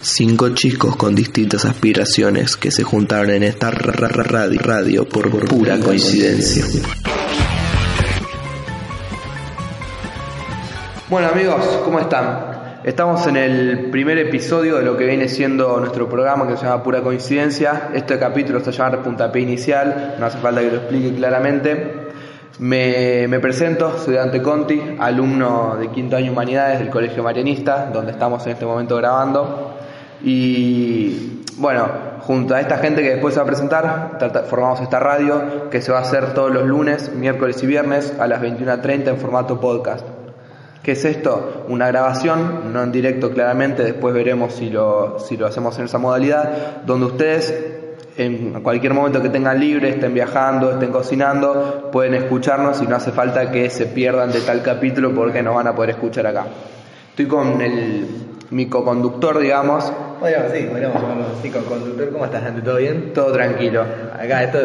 Cinco chicos con distintas aspiraciones que se juntaron en esta radio, radio por pura coincidencia. Bueno amigos, ¿cómo están? Estamos en el primer episodio de lo que viene siendo nuestro programa que se llama Pura Coincidencia. Este capítulo se llama Puntapié Inicial, no hace falta que lo explique claramente. Me, me, presento, soy Dante Conti, alumno de quinto año Humanidades del Colegio Marianista, donde estamos en este momento grabando. Y bueno, junto a esta gente que después se va a presentar, formamos esta radio que se va a hacer todos los lunes, miércoles y viernes a las 21.30 en formato podcast. ¿Qué es esto? Una grabación, no en directo claramente, después veremos si lo, si lo hacemos en esa modalidad, donde ustedes en cualquier momento que tengan libre, estén viajando, estén cocinando, pueden escucharnos y no hace falta que se pierdan de tal capítulo porque nos van a poder escuchar acá. Estoy con el, mi co-conductor, digamos. Podríamos, sí, podríamos llamarlo así, co-conductor. ¿Cómo estás, Andy? ¿Todo bien? Todo tranquilo. Acá esto,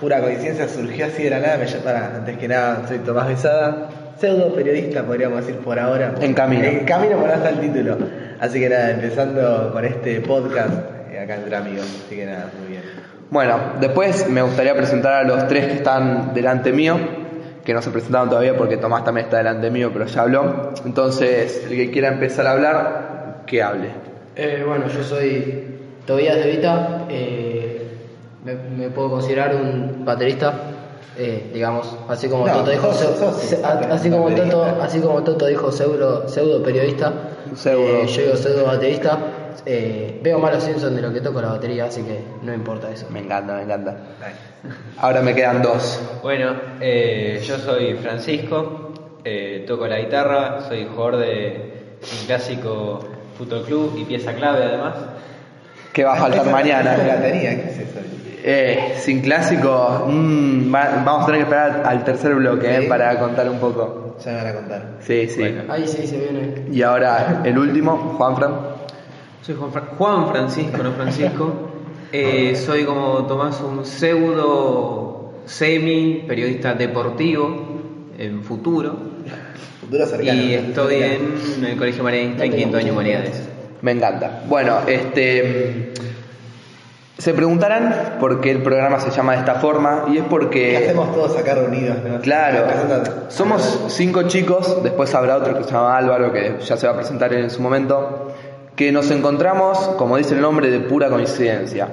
pura coincidencia, surgió así de la nada. Me, para, antes que nada, soy Tomás Besada, pseudo periodista, podríamos decir por ahora. En camino. En camino por hasta el título. Así que nada, empezando con este podcast acá entre amigos. Así que nada, muy bien. Bueno, después me gustaría presentar a los tres que están delante mío, que no se presentaron todavía porque Tomás también está delante mío, pero ya habló. Entonces, el que quiera empezar a hablar, que hable. Eh, bueno, yo soy Tobías de Vita, eh, me, puedo considerar un baterista. Eh, digamos, así como Toto dijo, así como Toto, así como Toto dijo pseudo, pseudo periodista, pseudo. yo digo pseudo baterista, eh, veo más los Simpsons de lo que toco la batería, así que no importa eso. Me encanta, me encanta. Ahora me quedan dos. Bueno, eh, yo soy Francisco, eh, toco la guitarra, soy jugador de un clásico fútbol club y pieza clave además. ¿Qué va a faltar mañana? ¿qué es eso? Eh, sin clásico, mm, vamos a tener que esperar al tercer bloque para contar un poco. Ya me van a contar. Sí, sí. Ahí sí se viene. Y ahora el último, Juanfran. Soy Juan, Francisco, no Francisco. Eh, soy como Tomás un pseudo semi periodista deportivo en futuro. Futuro cercano. Y estoy en el Colegio Marianista en quinto año Humanidades. Me encanta. Bueno, este se preguntarán por qué el programa se llama de esta forma y es porque... ¿Qué hacemos todos acá reunidos? Claro, somos cinco chicos, después habrá otro que se llama Álvaro que ya se va a presentar en su momento que nos encontramos, como dice el nombre, de pura coincidencia.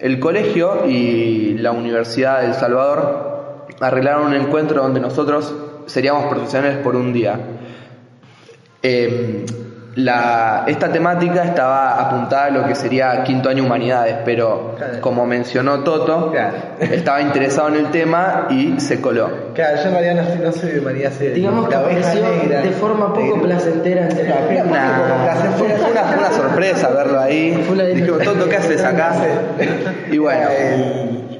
El colegio y la Universidad de El Salvador arreglaron un encuentro donde nosotros seríamos profesionales por un día. Eh, la, esta temática estaba apuntada a lo que sería quinto año humanidades, pero como mencionó Toto, estaba interesado en el tema y se coló. Claro, yo en realidad no, soy de humanidades. Digamos que apareció de forma poco placentera en una, fue, una, sorpresa verlo ahí. Dijimos, Toto, ¿qué haces acá? y bueno.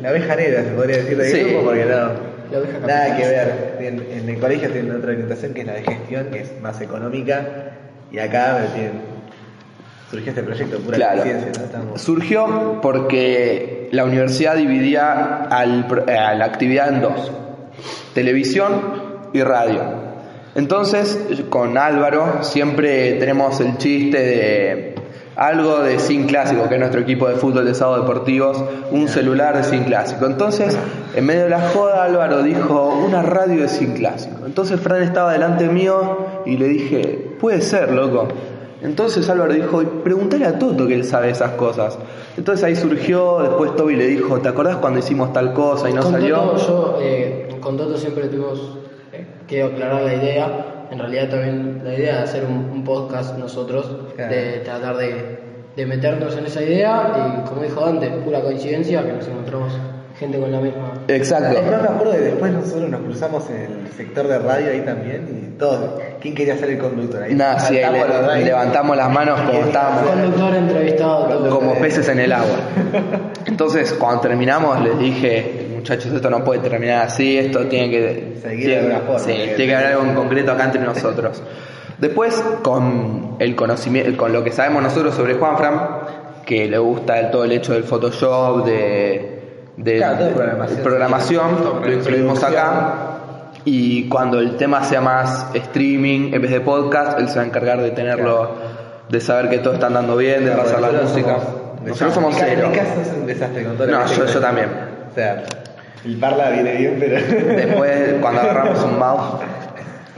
la abeja negra, se podría decir de sí. grupo, porque no. Nada que ver. En, en el colegio tienen otra orientación que es la de gestión, que es más económica y acá surgió este proyecto, pura claro. ¿no? Surgió porque la universidad dividía al, a la actividad en dos, televisión y radio. Entonces, con Álvaro siempre tenemos el chiste de algo de Sin Clásico, que es nuestro equipo de fútbol de sábado deportivos, un celular de Sin Clásico. Entonces, en medio de la joda, Álvaro dijo, una radio de Sin Clásico. Entonces Fran estaba delante mío y le dije, puede ser, loco. Entonces Álvaro dijo, pregúntale a Toto que él sabe esas cosas. Entonces ahí surgió, después Toby le dijo, ¿te acordás cuando hicimos tal cosa y no salió? yo, eh, con Toto siempre tuvimos eh, que aclarar la idea en realidad también la idea de hacer un, podcast nosotros, de tratar de, de, meternos en esa idea y como dijo antes, pura coincidencia que nos encontramos gente con la misma. Exacto. me acuerdo de después nosotros nos cruzamos en el sector de radio ahí también y todos, ¿quién quería ser el conductor ahí? Nada, sí, levantamos las manos como estábamos. Conductor entrevistado. Como peces en el agua. Entonces, cuando terminamos, les dije, muchachos, esto no puede terminar así, esto tiene que... Seguir de alguna forma. Sí, tiene que haber algo en concreto acá entre nosotros. Después, con el conocimiento, con lo que sabemos nosotros sobre Juanfran, que le gusta el- todo el hecho del Photoshop, de, de- Claro, todo de- programación. programación, lo incluimos acá. Y cuando el tema sea más streaming en vez de podcast, él se va a encargar de tenerlo, de saber que todo está andando bien, de Claro, pasar la música. somos- Nosotros somos cero. Mi caso es un desastre con todo No, yo- también. O sea, el parla viene bien, pero. Después, cuando agarramos un mouse.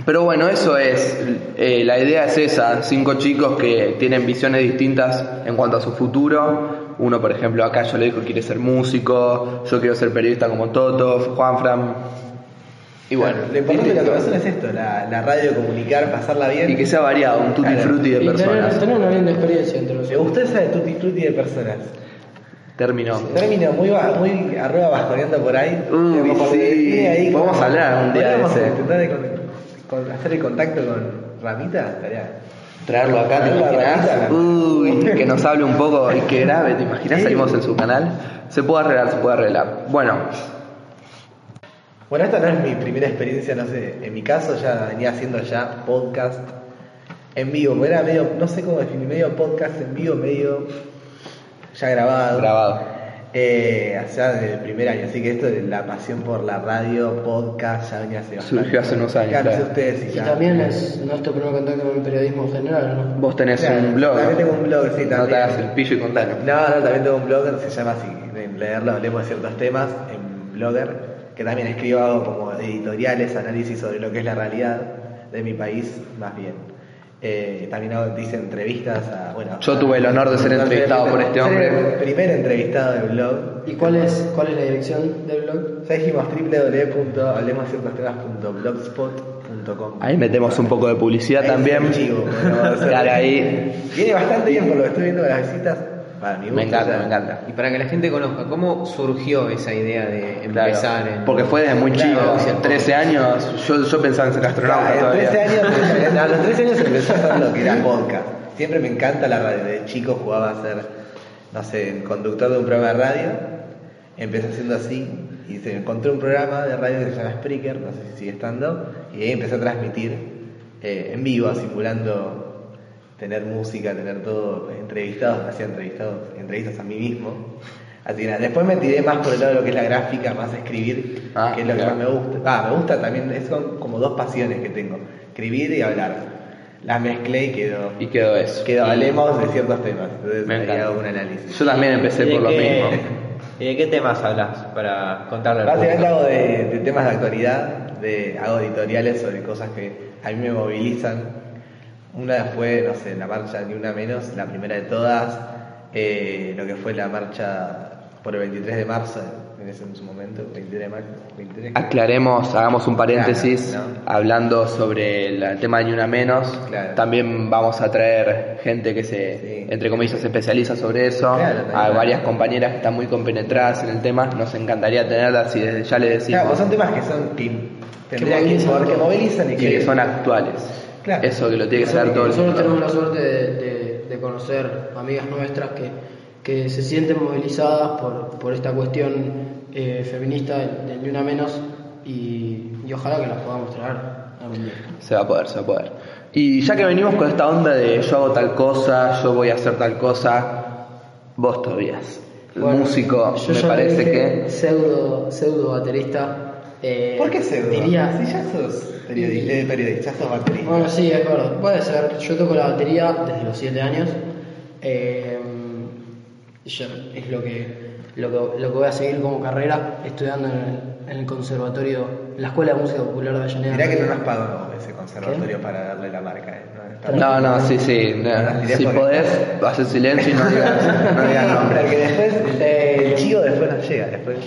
Pero bueno, eso es. eh, la idea es esa: cinco chicos que tienen visiones distintas en cuanto a su futuro. Uno, por ejemplo, acá yo le digo que quiere ser músico. Yo quiero ser periodista como Toto, Juanfran. Y bueno, lo importante de la persona es esto: la, la radio, comunicar, pasarla bien. y que sea variado, un tutti Claro. frutti de Y tener, personas. tener una linda experiencia entre Me nosotros. gustó esa de tutti frutti de personas. Terminó. Término muy, muy arroba bajoneando por ahí. Uy, Como sí. ahí como- Podemos hablar algún día de ese. intentar con- con- hacer el contacto con Ramita. Estaría. Traerlo acá, ¿te a imaginas? Uy, que nos hable un poco y que grabe, ¿te imaginas? Salimos en su canal. Se puede arreglar, se puede arreglar. Bueno, Bueno, esta no es mi primera experiencia, no sé. En mi caso ya venía haciendo ya podcast en vivo. Era medio, no sé cómo definir, medio podcast en vivo, medio ya grabado. grabado. Eh, allá desde el primer año, así que esto de la pasión por la radio, podcast, ya venía hace bastante. Surgió hace unos años, Claro, ustedes y Y ya. también es nuestro primer contacto con el periodismo general, ¿no? Vos tenés Claro, un blog. También tengo un blog, sí, también. No te hagas el pillo y contanos. No, no, también tengo un blogger, se llama así, en leerlo hablemos de ciertos temas, en blogger, que también escribo hago como editoriales, análisis sobre lo que es la realidad de mi país, más bien. Eh, también hice entrevistas a, bueno... Yo tuve el honor de ser entrevistado por este hombre. el primer entrevistado del blog. ¿Y cuál es, cuál es la dirección del blog? Ya dijimos www.hablemosciertostemas.blogspot.com Ahí metemos un poco de publicidad Ahí también. es bueno, Dale ahí. Viene bastante bien por lo que estoy viendo de las visitas. Para mi gusto, Me encanta, ya- me encanta. Y para que la gente conozca, ¿cómo surgió esa idea de Claro, empezar en... porque fue desde muy Claro, chico, sí, 13 años, yo, yo pensaba en ser astronauta en todavía. 13 años, a los 13 años empecé a hacer lo que era podcast. Siempre me encanta la radio. De chico jugaba a ser, no sé, conductor de un programa de radio. Empecé haciendo así y se encontré un programa de radio que se llama Spreaker, no sé si sigue estando, y ahí empecé a transmitir eh, en vivo, simulando tener música, tener todo, entrevistados, hacía entrevistados, entrevistas a mí mismo. Así que nada, después me tiré más por el lado de lo que es la gráfica, más escribir, Ah, que es lo que claro. más me gusta. Ah, me gusta también, es son como dos pasiones que tengo, escribir y hablar. Las mezclé y quedó, Y quedó eso. quedó, hablemos de ciertos temas, entonces Me hago un análisis. Yo también empecé ¿Y de por lo qué- mismo. ¿Y de qué temas hablas para contarle al Básicamente hago de, de temas de actualidad, de, hago editoriales sobre cosas que a mí me movilizan. Una fue, no sé, la marcha Ni Una Menos, la primera de todas, eh, lo que fue la marcha por el 23 de marzo, en ese en su momento, 23 de marzo, 23. Aclaremos, hagamos un paréntesis Claro, ¿no? hablando sobre el, el tema de Ni Una Menos. Claro. También vamos a traer gente que se, Sí. entre comillas, se especializa sobre eso. Claro. Hay varias compañeras que están muy compenetradas en el tema. Nos encantaría tenerlas y desde ya les decimos. Claro, pues son temas que son que que, movilizan mover- que todo. movilizan y que son actuales. Claro. Eso que lo tiene que saber todo el Nosotros mundo. tenemos la suerte de, de- de conocer amigas nuestras que, que se sienten movilizadas por, por esta cuestión eh, feminista del Ni Una Menos y, y ojalá que las podamos traer algún día. Se va a poder, se va a poder. Y ya que venimos con esta onda de yo hago tal cosa, yo voy a hacer tal cosa, vos Tobías, el Bueno, músico, yo me ya parece dije que... Pseudo, pseudo baterista. eh, ¿Por qué pseudo? Diría, Si ya sos periodista, eh, periodista, ya sos baterista. Bueno, sí, es verdad. Puede ser. Yo toco la batería desde los 7 años. Eh, es lo que, lo, que, lo que voy a seguir como carrera, estudiando en el, en el conservatorio, la Escuela de Música Popular de Avellaneda. Mirá que no nos pagó ese conservatorio para darle la marca. eh. No, No, no, sí, sí. no. Si podés, haces silencio y no digas, no digas nombre. Porque después, eh, el chivo después nos llega. Después.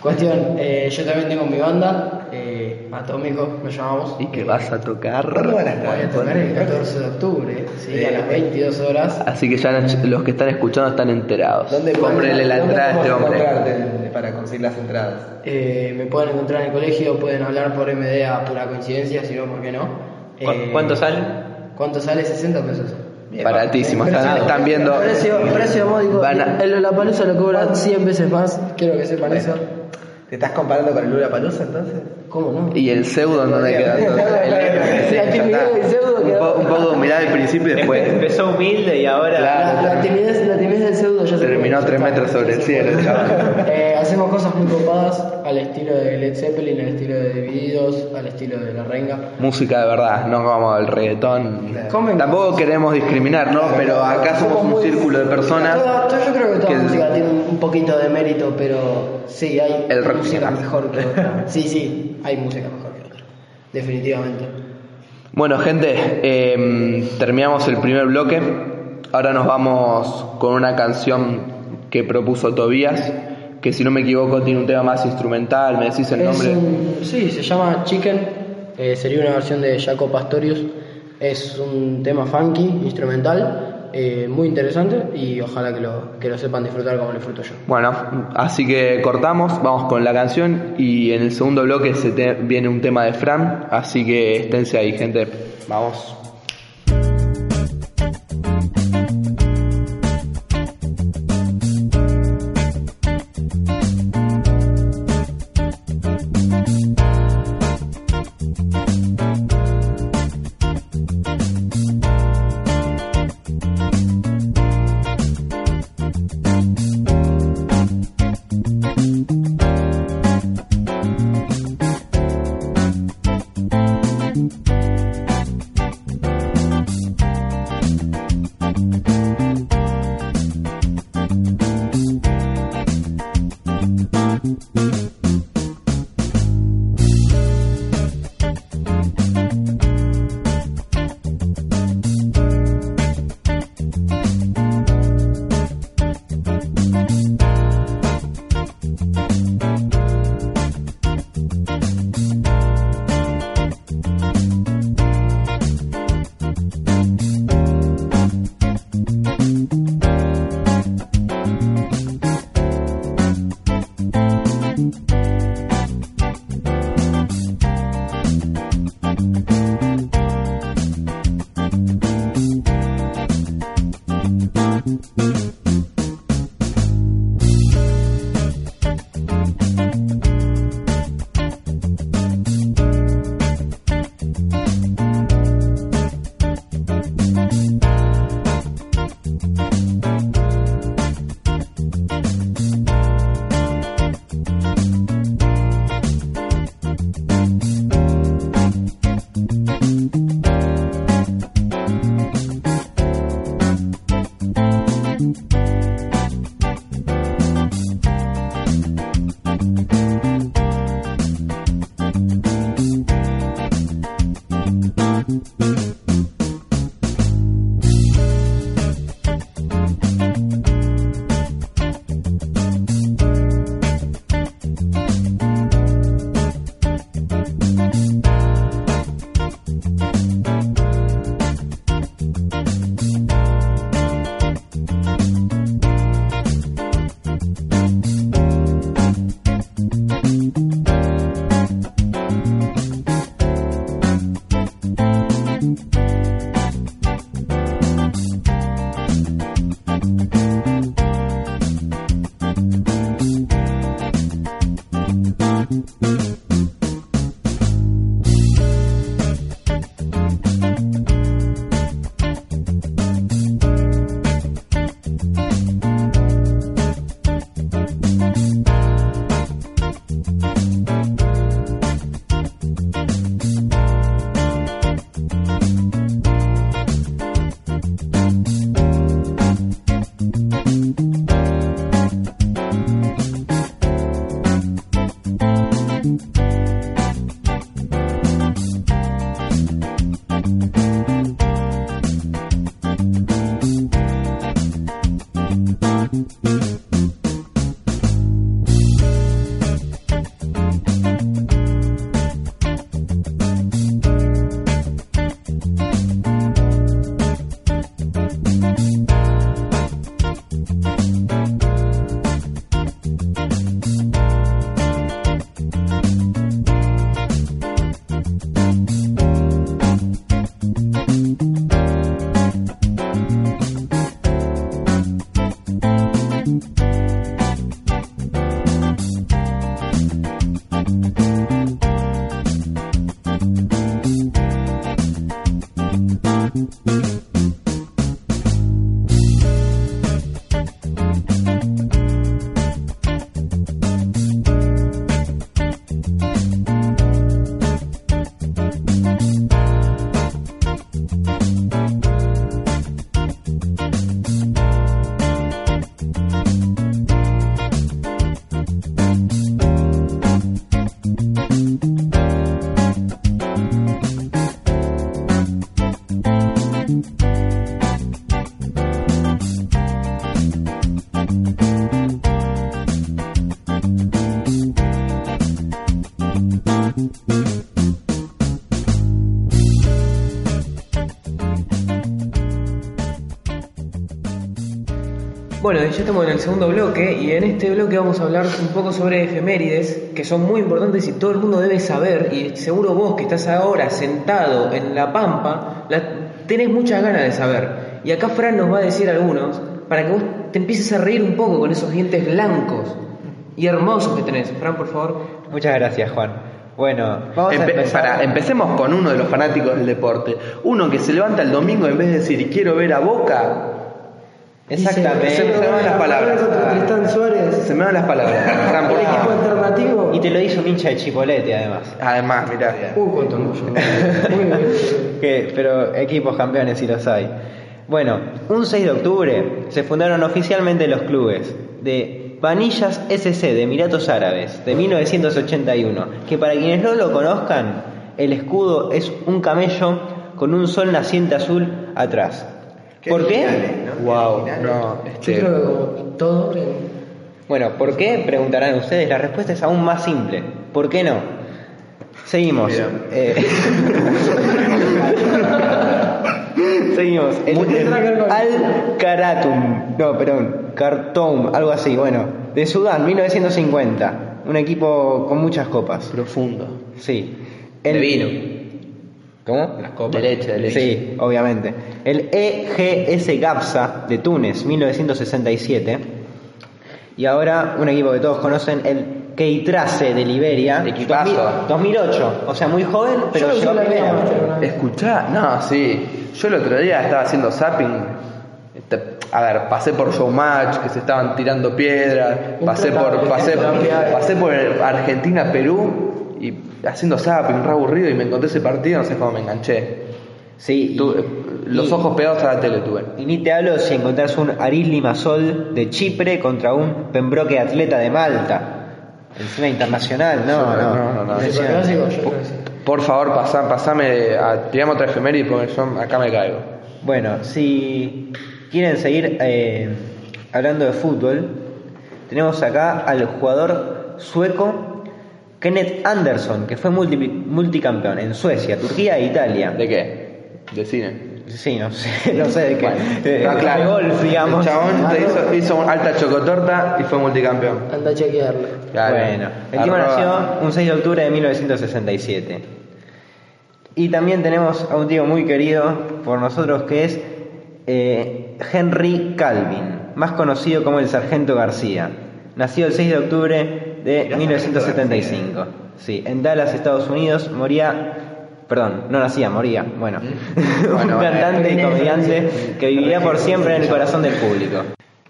Cuestión, eh, yo también tengo mi banda, eh, Atómico, nos llamamos. ¿Y que vas a tocar? ¿Cuándo van a Voy a tocar el 14 de octubre, sí, a las 22 horas. Así que ya los que están escuchando están enterados. ¿Dónde Cómprenle la entrada a este hombre. para conseguir las entradas? Eh, me pueden encontrar en el colegio, pueden hablar por MD a pura coincidencia, si no, ¿por qué no? ¿Cu- Eh, ¿Cuánto sale? ¿Cuánto sale? 60 pesos. Baratísimo, están, están viendo. Precio, precio módico. Van a- El Lollapalooza lo cobran 100 veces más. Quiero que sepan eso. ¿Te estás comparando con el Lula Palusa entonces? ¿Cómo no? ¿Y el pseudo dónde queda? entonces? El- sí, La ya un, quedó- po- un poco humildad al principio y después Empezó humilde y ahora. Claro. La, la timidez, la timidez del pseudo ya se terminó tres metros sobre el cielo. Eh, hacemos cosas muy copadas al estilo de Led Zeppelin, al estilo de Divididos, al estilo de La Renga. Música de verdad, no como el reggaetón. Comen. Tampoco queremos discriminar, ¿no? Pero acá somos un círculo de personas. Toda- yo creo que toda que el- música tiene un, poquito de mérito, pero sí, hay El rock música mejor que otra. Sí, sí, hay música mejor que otra. Definitivamente. Bueno, gente, eh, terminamos el primer bloque. Ahora nos vamos con una canción que propuso Tobías, que si no me equivoco tiene un tema más instrumental. ¿Me decís el Es nombre? un- sí, se llama Chicken. eh, sería una versión de Jaco Pastorius. Es un tema funky, instrumental, eh, muy interesante y ojalá que lo, que lo sepan disfrutar como lo disfruto yo. Bueno, así que cortamos, vamos con la canción y en el segundo bloque se te- viene un tema de Fran, así que esténse ahí, gente. Vamos. Thank you. Bueno, ya estamos en el segundo bloque y en este bloque vamos a hablar un poco sobre efemérides que son muy importantes y todo el mundo debe saber y seguro vos que estás ahora sentado en la pampa la, tenés muchas ganas de saber y acá Fran nos va a decir algunos para que vos te empieces a reír un poco con esos dientes blancos y hermosos que tenés. Fran, por favor. Muchas gracias, Juan. Bueno, vamos a Empe- empezar. pará, empecemos con uno de los fanáticos del deporte. Uno que se levanta el domingo en vez de decir quiero ver a Boca, Exactamente. Se me van las palabras. Tristán Suárez. se me van las palabras. Fran, por El equipo alternativo. Y te lo hizo un hincha de Chipolete, además. Además, mirá. Uh, cuánto orgullo. Muy bien. Que- pero equipos campeones sí los hay. Bueno, un 6 de octubre se fundaron oficialmente los clubes de Vanillas SC de Emiratos Árabes de 1981, que para quienes no lo conozcan, el escudo es un camello con un sol naciente azul atrás. ¿Por qué? Wow, no, Yo este, creo que como todo. en- Bueno, ¿por qué? Preguntarán ustedes. La respuesta es aún más simple. ¿Por qué no? Seguimos. Eh, Seguimos. El, el Al Karatum. No, perdón. Khartoum, algo así. Bueno, de Sudán, 1950. Un equipo con muchas copas. profundo. Sí. De El- vino. ¿Cómo? Las copas. De leche, de leche. Sí, obviamente. El EGS Gapsa de Túnez, 1967. Y ahora un equipo que todos conocen, el Keitrace de Liberia. Equipazo. 2000- 2008. O sea, muy joven, pero Yo llegó la primera. Escuchá, no, sí. Yo el otro día estaba haciendo zapping. este, A ver, pasé por Showmatch, que se estaban tirando piedras. Pasé por, pasé, pasé por Argentina, Perú. Y haciendo zapping, re aburrido. Y me encontré ese partido, no sé cómo me enganché. Sí, y- Tuve- los y- ojos pegados a la tele tuve. Y ni te hablo si encontrás un Aris Limassol de Chipre contra un Pembroke Atleta de Malta. Encima internacional, no, No, no. no, yo. Por favor, pasá, pasame, a, tirame otra efeméride porque yo acá me caigo. Bueno, si quieren seguir eh, hablando de fútbol, tenemos acá al jugador sueco Kenneth Anderson, que fue multi- multicampeón en Suecia, Turquía e Italia. ¿De qué? De cine. Sí, no sé, no sé de qué. Bueno, de claro. golf, digamos. El chabón te hizo, hizo una alta chocotorta y fue multicampeón. Anda a chequearlo. Claro. Bueno, el tipo nació un 6 de octubre de 1967. Y también tenemos a un tío muy querido por nosotros que es eh, Henry Calvin, más conocido como el Sargento García. Nació el 6 de octubre de 1975. Sí, en Dallas, Estados Unidos, moría. Perdón, no nacía, moría. Bueno, un cantante y comediante que vivirá por siempre en el corazón del público.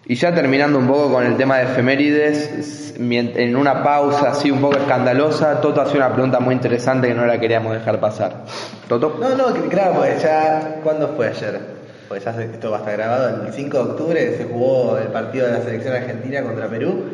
Y ya terminando un poco con el tema de efemérides, en una pausa así un poco escandalosa, Toto hacía una pregunta muy interesante que no la queríamos dejar pasar. ¿Toto? No, no, claro, pues ya. ¿Cuándo fue ayer? Pues ya esto va a estar grabado. El 5 de octubre se jugó el partido de la selección argentina contra Perú.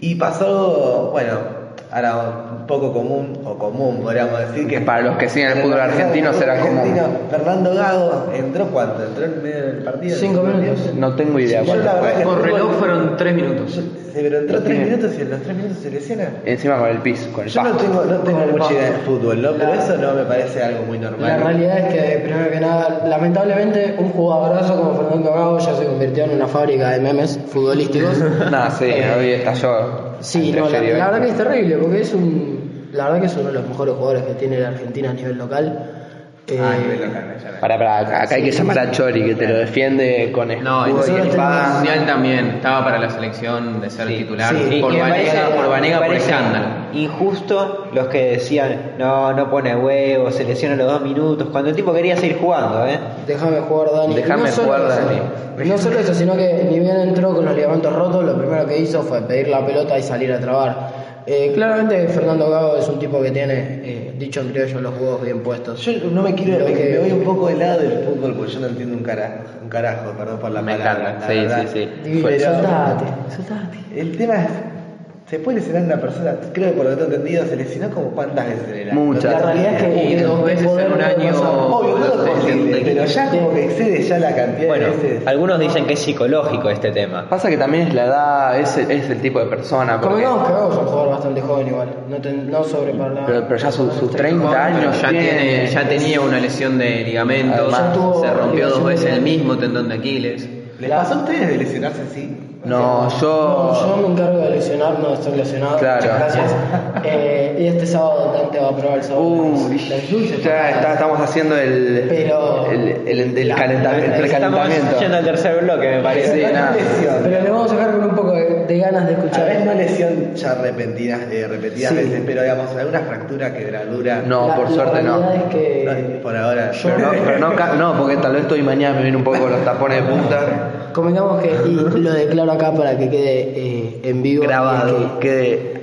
Y pasó, bueno, ahora un poco común, o común podríamos decir que. Para los que siguen el fútbol argentino será común. Fernando Gago entró cuánto? ¿Entró en medio del partido? Cinco minutos. No tengo idea Yo la fue. Por reloj fueron tres minutos. Sí, pero entró tres minutos y en los tres minutos se lesiona. Encima con el piso, con el Yo no pasto. tengo, no tengo Con el mucha idea de fútbol, ¿no? Pero La- eso no me parece algo muy La normal. realidad es que, primero que nada, lamentablemente, un jugadorazo como Fernando Gago ya se convirtió en una fábrica de memes futbolísticos. No, sí, hoy estalló. Sí, no, la, verdad que es terrible, porque es un. La verdad que es uno de los mejores jugadores que tiene la Argentina a nivel local. Eh, Ah, a nivel local, ya me- Pará, pará, acá, hay que llamar a Chori que te lo defiende con No, escudo en y espada. también estaba para la selección de ser titular Sí, por y me Vanega, parece- por, Vanega, por escándalo. Injusto los que decían, no, no pone huevos, se lesiona los dos minutos, cuando el tipo quería seguir jugando, ¿eh? Déjame jugar, Dani. Déjame no solo jugar, eso, Dani. No solo eso, sino que ni bien entró con los ligamentos rotos, lo primero que hizo fue pedir la pelota y salir a trabar. Eh, claramente Fernando Gago es un tipo que tiene, eh, dicho en criollo, los huevos bien puestos. Yo no me quiero, me, que- me voy un poco del lado del fútbol porque yo no entiendo un carajo, un carajo perdón por la Me palabra. encanta, la sí, verdad. sí, sí. Pero soltate, soltate. El tema es, se puede lesionar una persona, creo que por lo que tengo entendido, se lesionó como cuántas veces en el año. Muchas. La realidad es que Y dos veces en un año. Obvio, todo es posible, pero ya como que excede ya la cantidad Bueno, de veces. algunos dicen que es psicológico este tema. Pasa que también es la edad, es el, es el tipo de persona. porque- Convengamos que Gago es un jugador bastante joven igual, no, ten- no sobreparla. pero, pero ya sus, sus 30 Pero años ya, tiene, tiene, ya tenía una lesión de ligamentos, Además, se rompió dos veces el mismo tendón de Aquiles. ¿Les pasó a ustedes de lesionarse así? No, No, yo... yo me encargo de lesionar, no estoy lesionado. Claro. Muchas gracias. Eh, y este sábado Dante va a probar el sabor. Uh, dulces ya está- estamos haciendo el, Pero- el, el, el La- calentamiento, el Estamos yendo al tercer bloque, me parece. Sí, nada. Pero le vamos a dejar con un poco de, de ganas de A escuchar. veces no lesión ya repentinas, eh, repetidas Sí. veces, pero digamos, alguna fractura, quebradura. No, La- por la suerte no. es que No, por ahora. Pero no, pero no, no, porque tal vez estoy mañana me viene un poco los tapones de punta Convengamos que, y lo declaro acá para que quede eh, en vivo. grabado, es que- quede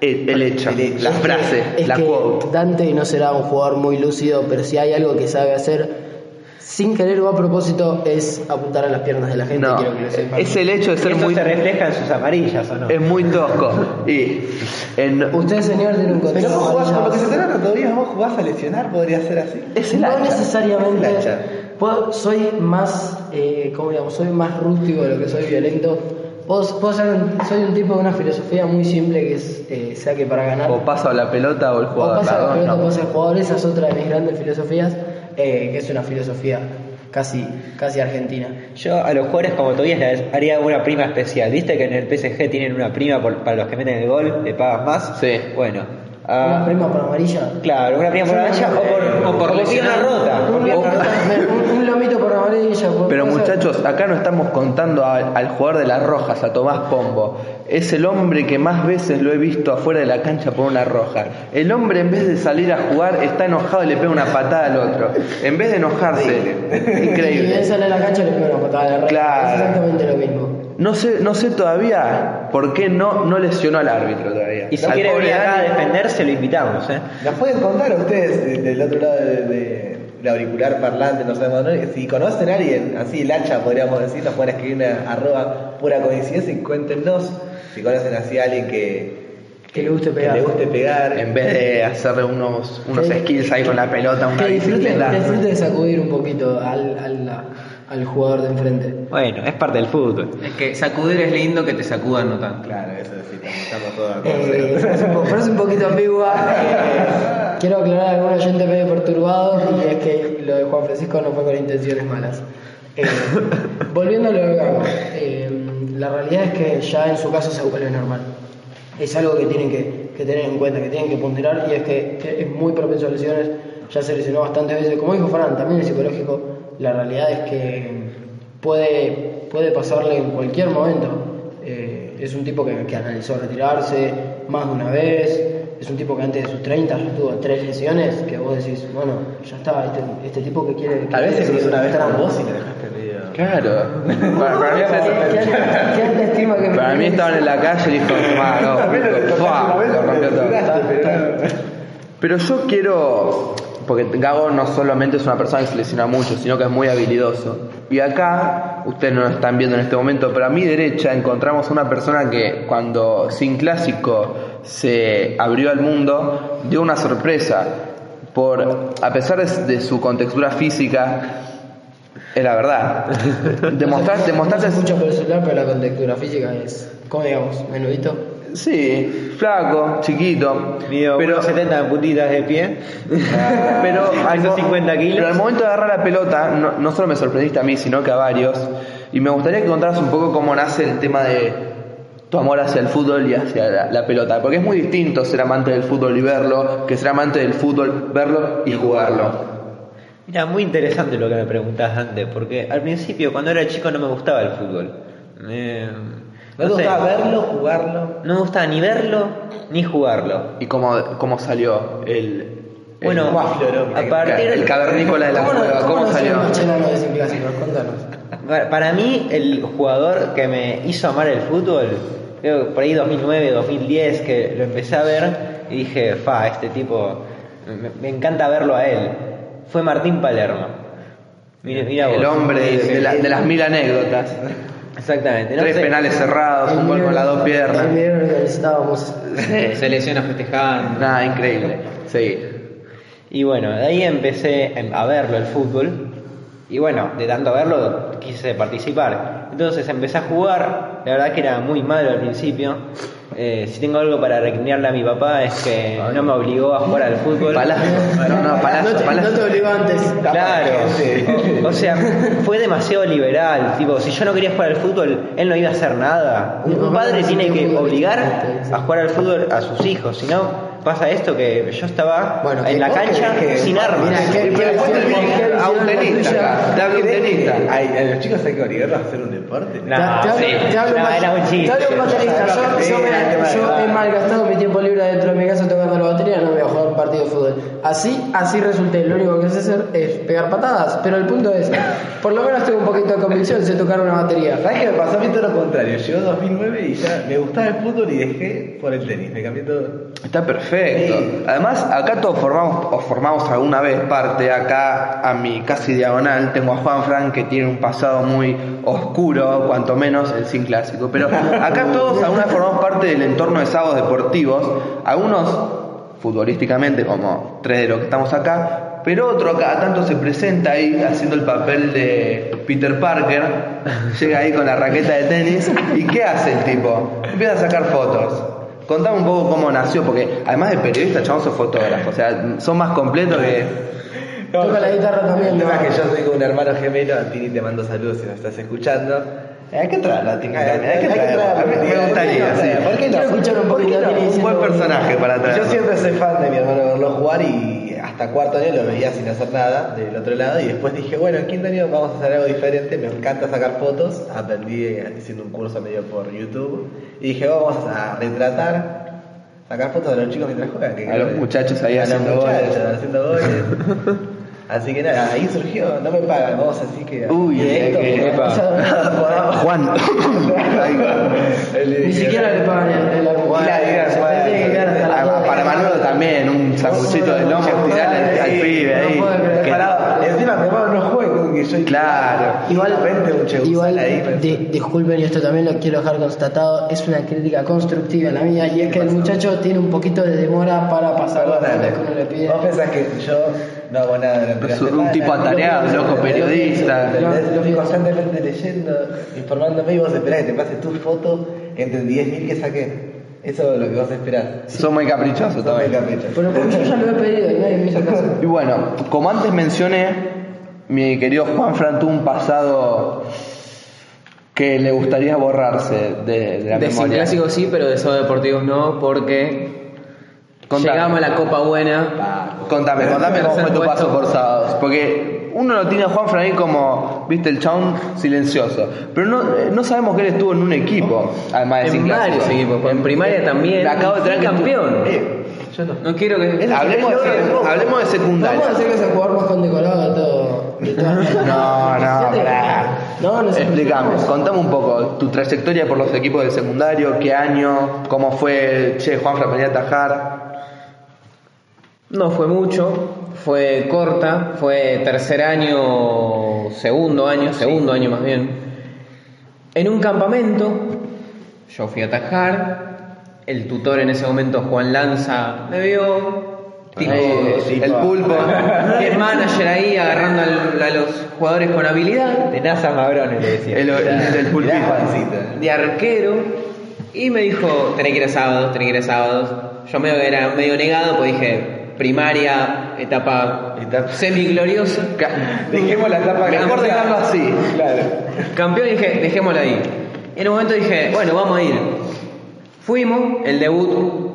el, el hecho, El hecho. la es que- frase, es la que quote. Dante no será un jugador muy lúcido, pero si hay algo que sabe hacer, sin querer o a propósito, es apuntar a las piernas de la gente. No, quiero que lo sepan. es el hecho de ser Esto muy se refleja en sus amarillas, ¿o no? es muy tosco y en, Usted, señor, tiene un Pero vos jugás, por lo que se trata todavía, vos jugás a lesionar, podría ser así. es el no hacha. necesariamente. El hacha. Puedo- soy más, eh, ¿cómo digamos? Soy más rústico de lo que soy violento. Ser un- soy un tipo de una filosofía muy simple que es eh, saque para ganar. o pasa la pelota o el O jugador. pasa las la dos, pelota, no. pasa el jugador. Esa es otra de mis grandes filosofías, eh, que es una filosofía casi, casi argentina. Yo a los jugadores como Tobias les haría una prima especial. ¿Viste que en el PSG tienen una prima por- para los que meten el gol? ¿Le pagas más? Sí. Bueno. Ah, Una prima por amarilla. Claro, una prima por amarilla o por, o por pierna rota. por Un, pierna rota. un- un lomito por amarilla. por- Pero ser. muchachos, acá no estamos contando al, al jugador de las rojas, a Tomás Pombo. Es el hombre que más veces lo he visto afuera de la cancha por una roja. El hombre en vez de salir a jugar está enojado y le pega una patada al otro. En vez de enojarse, Y bien increíble. sale a la cancha y le pega una patada la Claro. Es exactamente lo. No sé, no sé todavía por qué no, no lesionó al árbitro todavía. Y si Al quiere venir acá a defenderse, lo invitamos, ¿eh? ¿Nos pueden contar a ustedes de- del otro lado de, de- del auricular parlante, no sabemos, ¿no? si conocen a alguien, así el hacha podríamos decir, nos pueden escribir una arroba pura coincidencia y cuéntenos si conocen así a alguien que, Que le guste que pegar. le guste pegar. En vez de hacerle unos, unos Que- skills ahí con la pelota, una Que disfrute, bicicleta. que disfrute de sacudir un poquito al, al, al jugador de enfrente. Bueno, es parte del fútbol. Es que sacudir es lindo, que te sacudan no tanto. Claro, eso sí, estamos todos de acuerdo. Eh, frase, un poquito ambigua. eh, quiero aclarar a algún oyente medio perturbado y es que lo de Juan Francisco no fue con intenciones malas. Eh, volviendo a lo de Gago, eh, la realidad es que ya en su caso se vuelve normal. Es algo que tienen que, que tener en cuenta, que tienen que ponderar y es que, que es muy propenso a lesiones. Ya se lesionó bastantes veces. Como dijo Fran, también es psicológico. La realidad es que puede, puede pasarle en cualquier momento. Eh, es un tipo que, que analizó retirarse más de una vez. Es un tipo que antes de sus 30 ya tuvo tres lesiones. Que vos decís, bueno, ya está, este, este tipo que quiere. que A veces quiere cruzó una vez con vos y le dejaste medio. Claro. Para, para mí, ¿Qué- qué- qué alta estima que me para mí estaban en la calle y dijo, "Ma, no, todo. Pero yo quiero, porque Gago no solamente es una persona que se lesiona mucho, sino que es muy habilidoso. Y acá, ustedes no lo están viendo en este momento, pero a mi derecha encontramos una persona que cuando Sin Clásico se abrió al mundo, dio una sorpresa. Por, a pesar de, su contextura física, es la verdad. Demostrar, No demostrarte se escucha por el celular, pero la contextura física es, ¿cómo digamos? Menudito. Sí, flaco, chiquito. Mido pero, 70 putitas de pie. pero, al, mo- 150 kilos. pero al momento de agarrar la pelota, no, no solo me sorprendiste a mí, sino que a varios. Y me gustaría que contaras un poco cómo nace el tema de tu amor hacia el fútbol y hacia la, la pelota. Porque es muy distinto ser amante del fútbol y verlo, que ser amante del fútbol, verlo y jugarlo. Mira, muy interesante lo que me preguntás antes, porque al principio, cuando era chico, no me gustaba el fútbol. ¿No sé, gustaba verlo, jugarlo? no me gustaba ni verlo ni jugarlo. ¿Y cómo, cómo salió el, el- Bueno, a partir el cavernícola de la ¿Cómo, cueva? ¿Cómo salió? Para para mí, el jugador que me hizo amar el fútbol, creo que por ahí 2009, 2010, que lo empecé a ver y dije, fa, este tipo, me, me encanta verlo a él, fue Martín Palermo. Mira, mira El vos. hombre de, de la- de las mil anécdotas. Exactamente. no Tres sé. penales cerrados, un gol con las dos piernas. estábamos. Se lesiona festejando. Nada, increíble. Sí. Y bueno, de ahí empecé a verlo el fútbol. Y bueno, de tanto verlo quise participar. Entonces empecé a jugar. La verdad que era muy malo al principio. Eh, si tengo algo para recriminarle a mi papá es que no me obligó a jugar al fútbol. Palacio. No, no, No Palacio. te, no te obligó antes. Claro, o sea, fue demasiado liberal. Tipo, si yo no quería jugar al fútbol, él no iba a hacer nada. Un padre tiene que obligar a jugar al fútbol a sus hijos, si no pasa esto que yo estaba Bueno, en la cancha que- sin armas. Mira, que- pero a un tenista acá. Hablo un tenista. A los chicos hay que obligarlos a hacer un deporte. No, Te- te hablo- sí, te hablo no, más- era un chiste. Te hablo un baterista. Yo, yo me- yo he malgastado mi tiempo libre dentro de mi casa batería, no voy a jugar un partido de fútbol. Así, así resulté. Lo único que sé hacer es pegar patadas. Pero el punto es, por lo menos tengo un poquito de convicción, sé tocar una batería. ¿Sabes qué me pasó a mí todo lo contrario? Llegó 2009 y ya me gustaba el fútbol y dejé por el tenis. Me cambié todo. Está perfecto. Además, acá todos formamos o formamos alguna vez parte. Acá a mi casi diagonal tengo a Juan Fran que tiene un pasado muy oscuro, cuanto menos el sin clásico. Pero acá todos alguna vez formamos parte del entorno de sábados deportivos. Algunos futbolísticamente, como tres de los que estamos acá. Pero otro cada tanto se presenta ahí haciendo el papel de Peter Parker, llega ahí con la raqueta de tenis y ¿qué hace el tipo? Empieza a sacar fotos. Contame un poco cómo nació, porque además de periodista, chabón, sos fotógrafo, o sea, son más completos que... Toca la guitarra también, El ¿no? tema es que yo soy como un hermano gemelo. Tini, te mando saludos si nos estás escuchando. Hay que traerlo a Tini. Hay que traerlo. Me gustaría, ¿Por qué sí. ¿Por qué no? Quiero escuchar un ¿Por qué poquito no? Un buen personaje para Yo traer. siempre soy fan de mi hermano verlo jugar y hasta cuarto año lo veía sin hacer nada del otro lado y después dije, bueno, en quinto año vamos a hacer algo diferente, me encanta sacar fotos, aprendí haciendo un curso medio por YouTube y dije, vamos a retratar, sacar fotos de los chicos mientras juegan. que A los que- muchachos ahí a los haciendo muchachos, goles. haciendo goles. Así que nada, ahí surgió, no me pagan, vamos así que... Uy, directo, que- podamos- Juan. Ni siquiera le pagan el, almuerzo. Para Manolo también, un sanguchito de lomo, tirar al, pibe ahí. Encima juega con que yo Claro. Igual, un igual ahí, y esto también lo quiero dejar constatado, es una crítica constructiva la mía y es que el muchacho tiene un poquito de demora para pasar las uno le pide. Vos pensás que yo no hago nada Es un tipo atareado, loco, lo periodista. Lo Estoy constantemente leyendo, informándome y vos esperás que te pase tu foto entre 10.000 que saqué. Eso es lo que vos esperás. Son muy caprichosos Sos también. muy caprichoso. Pero yo ya lo he pedido y nadie me hizo caso. Y bueno, como antes mencioné, mi querido Juan Fran tuvo un pasado que le gustaría borrarse de, de la De sin memoria. clásicos sí, pero de sábado deportivos no, porque Contame. llegamos a la Copa Buena. Contame, contame cómo fue tu paso por sábados. Porque uno lo tiene a Juan Fran ahí como, viste, el chabón silencioso. Pero no, eh, no sabemos que él estuvo en un equipo, además de En sin varios clásicos. equipos, en primaria también. Me acabo de traer campeón. Eh, yo no. No quiero que. Hablemos, de, hablemos de secundaria. Vamos a hacer que ese jugador más condecorado de todo. De No, no, pará. No, explicamos. contame un poco tu trayectoria por los equipos del secundario, qué año, cómo fue, che, Juan venía a atajar. No fue mucho, fue corta, fue tercer año, segundo año, segundo año más bien. En un campamento, yo fui a atajar, el tutor en ese momento, Juan Lanza, me vio, tipo, el pulpo. el manager ahí agarrando al- a los jugadores con habilidad, De NASA Magrones le decía. El, el, pulpito. De arquero, y me dijo, tenés que ir a sábados, tenés que ir a sábados. Yo medio era medio negado, pues dije, primaria, etapa Etapa- semi-gloriosa. Dejemos la tapa Mejor dejarlo así. Claro. Campeón dije, dejémosla ahí. Y en un momento dije, bueno, vamos a ir. Fuimos, el debut,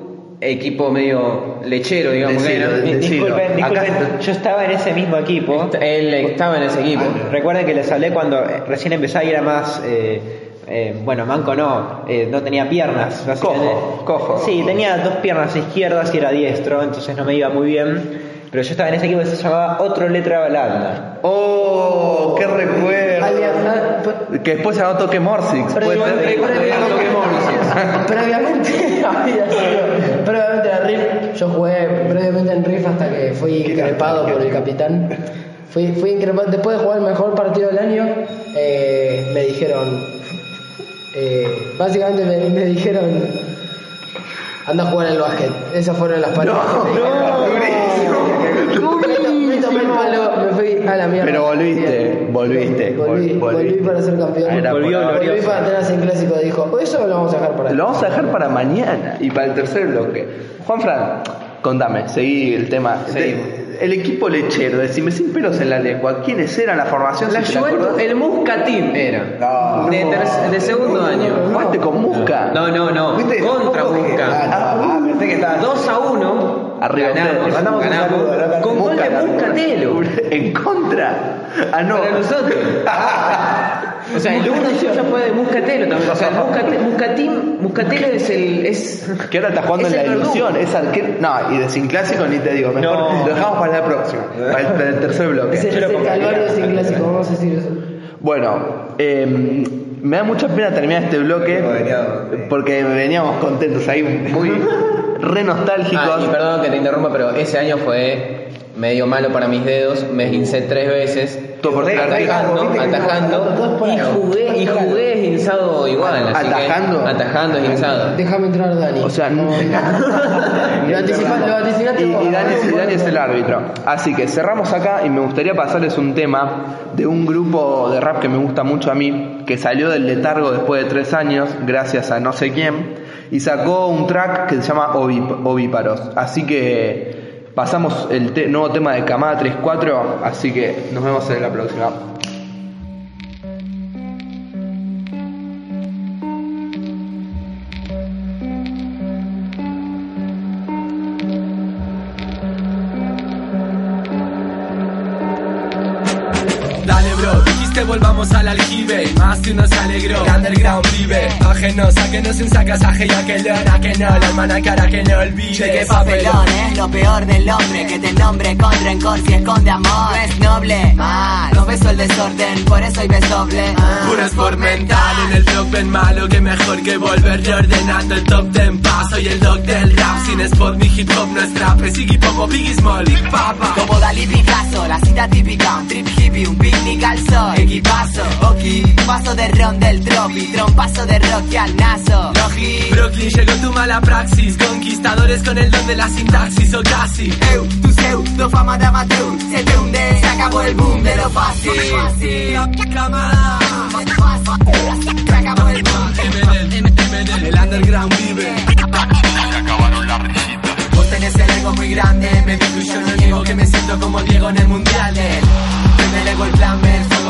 equipo medio lechero, digamos que Decilo, decilo. Disculpen, disculpen, Acá- yo estaba en ese mismo equipo. Él estaba en ese equipo. Recuerden que les hablé cuando eh, recién empezaba y era más. eh, eh, bueno, manco no, eh, no tenía piernas. Cojo, cojo. Sí, tenía dos piernas izquierdas y era diestro, entonces no me iba muy bien. Pero yo estaba en ese equipo que se llamaba Otro Letra Balanda. ¡Oh! ¡Qué recuerdo! Había- ah, Que después se llamó Toque Morsix. Previamente había sido- previamente la RIF, yo jugué previamente en RIF hasta que fui increpado por el capitán. Fui, fui increpado, después de jugar el mejor partido del año, eh, me dijeron, Eh, básicamente me, me dijeron, anda a jugar al básquet. Esas fueron las palabras. No, me me fui a la mierda. Pero volviste, volviste, Volví, vol- volví volviste. para ser campeón. Era Volvió ahora. Volví glorioso. para tener en clásico. Dijo, eso lo vamos a dejar para Lo vamos a dejar para mañana y para el tercer bloque. Juan Fran, contame, seguí el tema. Seguimos. El equipo lechero, decime sin pelos en la lengua, ¿quiénes eran la formación? La si Juventus, el Muscatín era. No. de, ter- de segundo año. ¿Jugaste con Musca? No, no, no. Contra ¿Cómo que- Musca. Ah, ah, pensé que estaba 2 a 1. Arriba ganamos, un ganamos. saludo. Con gol de Musca. Muscatelo. ¿En contra? Ah, no. Para nosotros. O sea, el 1 ya fue de Muscatelo también. O sea, el Muscate- Muscatín, Muscatelo es el. Es, Que ahora está jugando Es en la el ilusión, es arquero. No, y de sin clásico ni te digo, mejor No. lo dejamos para la próxima, para el, para el tercer bloque. Ese es el calvario sin clásico, vamos a decir eso. Bueno, eh, me da mucha pena terminar este bloque porque veníamos contentos ahí, muy re nostálgicos. Ah, y perdón que te interrumpa, pero ese año fue medio malo para mis dedos. Me esguincé tres veces. Todo por Atajando, Atajando, atajando. Y jugué, y jugué esguinzado igual. Así que- ¿Atajando? atajando, esguinzado. Déjame entrar, Dani. O sea, no- lo anticipaste, lo anticipaste Y, y Dani, y Dani es el árbitro. Así que cerramos acá y me gustaría pasarles un tema de un grupo de rap que me gusta mucho a mí, que salió del letargo después de tres años, gracias a no sé quién, y sacó un track que se llama Ovíparos. Así que pasamos el nuevo tema de Camada 34, así que nos vemos en la próxima. Dale bro, dijiste volvamos al aljibe Más de uno se alegró, que underground vive. Ajenos a que no un sacasaje y aquelón A que no, la hermana cara que no olvide. Cheque papelón es lo peor del hombre que te nombre con rencor si esconde amor. No es noble. Mal. No beso el desorden por eso hoy ves doble. Puro sport mental en el blog ven malo Que mejor que volver. Reordenando el top ten pa Soy el dog del rap. Sin spot ni hip hop no es trap Es Iggy Biggie Small, Big Papa. Como Dalí Picasso, la cita típica, un trip hippie, un picnic al sol, equipazo, ok, paso de ron del tropi, trompazo de rock al naso, logi, Brooklyn llegó tu mala praxis Conquistadores con el don de la sintaxis o casi. Eu, tu pseudo fama de amateur, se te hunde, se acabó el boom de lo fácil, Camada se acabó el boom, MD, el underground vive Vos tenés el ego muy grande, me digo yo no niego que me siento como Diego en el mundial. Me el plan,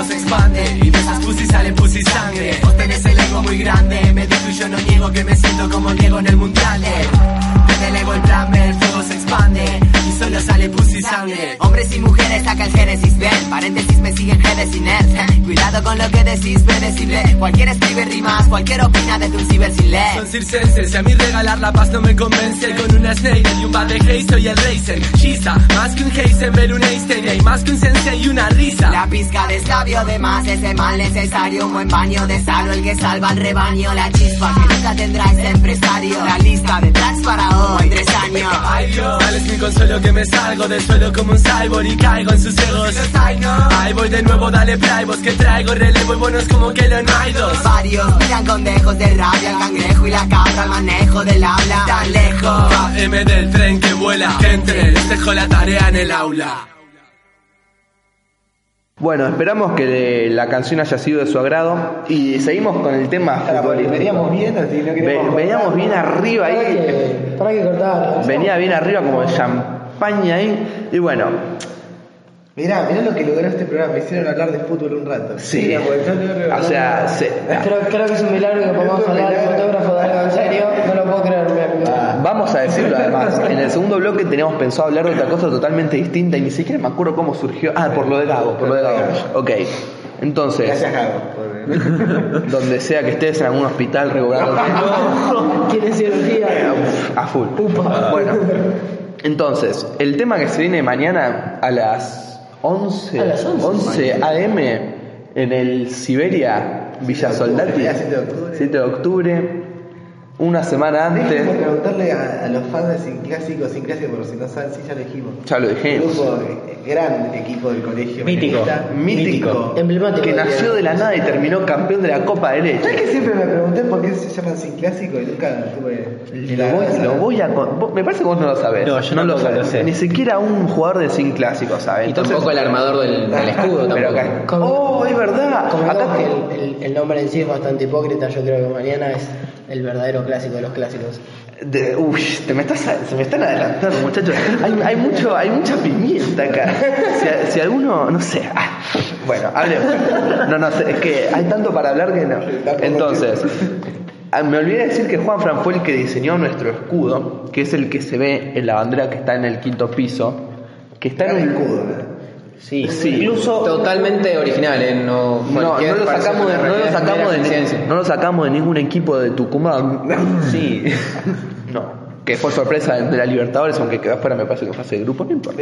fuego se expande y de esas pussy sale pussy sangre. Vos tenés el ego muy grande, me digo y yo no niego que me siento como Diego en el mundial. Me el ego el plan, el fuego se expande y solo sale pussy sangre. Hombres y mujeres saca el génesis, ven, paréntesis me siguen genes inert. Cuidado con lo que decís, predecible. Cualquiera escribe rimas, cualquier opina desde un ciber sin leer. Son circenses y a mí regalar la paz no me convence. Con una snake y un bad de Haze soy el Racer Chisa, más que un Heisenberg, un Einstein Y más que un sensei y una risa. La pizca de sabio de más es el mal necesario. Un buen baño de salo el que salva al rebaño. La chispa que nunca tendrá ese empresario. La lista de tracks para hoy, tres años. Ay Dios, es mi consuelo que me salgo del suelo como un cyborg y caigo en sus egos. Ahí voy de nuevo, dale play, vos que traigo relevo y buenos como que lo no hay dos. Varios miran con dejos de rabia El cangrejo y la cabra, el manejo del habla Tan lejos. M del tren que vuela, que entre, les dejo la tarea en el aula. Bueno, esperamos que la canción haya sido de su agrado. Y seguimos con el tema veníamos bien, así no Ve- veníamos bien arriba Para ahí, que, para que cortar. venía bien arriba como ahí y bueno, Mirá, mirá lo que logró este programa. Me hicieron hablar de fútbol un rato. Sí. Mirá, yo o sea, se- Creo, creo que es un milagro que podamos hablar de fotógrafo de algo en serio. No lo puedo creer, me- Vamos a decirlo además, en el segundo bloque teníamos pensado hablar de otra cosa totalmente distinta y ni siquiera me acuerdo cómo surgió. Ah, por lo de Gago, por lo de Gago. Ok, entonces, Gracias, Gago. por- donde sea que estés en algún hospital regular, ¿Quiere cirugía? a full. Bueno, entonces, el tema que se viene mañana a las 11, A las 11. 11 AM en el Siberia, Villa Soldati, Siberia, 7 de octubre. 7 de octubre. una semana antes. Déjenme preguntarle a, a los fans de Sin Clásico, Sin Clásico, por si no saben, sí ya lo dijimos. Ya lo dijimos. Grupo, eh, gran equipo del colegio. Mítico. Mítico. Emblemático. Que nació de la nada y terminó campeón de la Copa de Leche. ¿Sabes que siempre me pregunté por qué se llaman Sin Clásico y nunca tuve. Lo voy, lo voy a vos- Me parece que vos no lo sabés. No, yo lo tampoco sabés. lo sé. Ni siquiera un jugador de Sin Clásico sabe. Y Entonces- tampoco el armador del, del escudo Pero tampoco. acá. Oh, es verdad. Acá que el, el- el nombre en sí es bastante hipócrita, yo creo que Mariana es el verdadero clásico de los clásicos. De- uy, te me estás, se me están adelantando, muchachos. Hay, hay mucho, hay mucha pimienta acá. Si, si alguno, no sé. ah, bueno, hablemos. No, no sé, es que hay tanto para hablar que no. Entonces, ah, me olvidé de decir que Juan Fran fue el que diseñó nuestro escudo, que es el que se ve en la bandera que está en el quinto piso, que está en un escudo, ¿eh? Sí, Sí. incluso Totalmente original, ¿eh? No, No, no lo sacamos de, no lo sacamos de, de ciencia. no lo sacamos de ningún equipo de Tucumán. sí. No, que fue sorpresa de la Libertadores, aunque quedó fuera me parece que fase de grupo, no importa.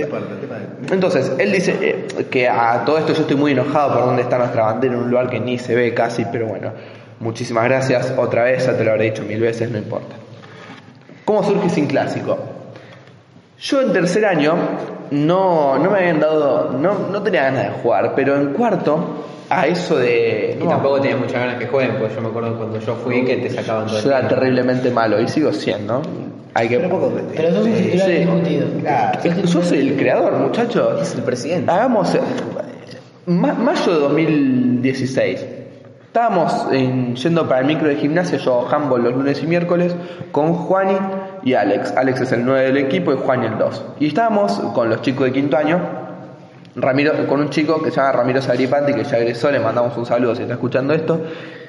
Entonces, él dice eh, que a todo esto yo estoy muy enojado por dónde está nuestra bandera en un lugar que ni se ve casi, pero bueno, muchísimas gracias. Otra vez, ya te lo habré dicho mil veces, no importa. ¿Cómo surge Sin Clásico? Yo en tercer año no, no me habían dado, no, no tenía ganas de jugar, pero en cuarto, a eso de... Y no, tampoco tenías muchas ganas que jueguen, pues yo me acuerdo cuando yo fui que te sacaban todo el yo era tiempo. terriblemente malo y sigo siendo. Hay que... Pero poco Pero sos un sí, titular sí. discutido. Claro. Yo soy el creador, muchachos. Es el presidente. Hagamos eh, ma- mayo de 2016. Estábamos en- yendo para el micro de gimnasia, yo handball los lunes y miércoles, con Juani y Alex. Alex es el 9 del equipo y Juani el 2. Y estábamos con los chicos de quinto año, Ramiro, con un chico que se llama Ramiro Sagripati, que ya egresó, le mandamos un saludo si está escuchando esto,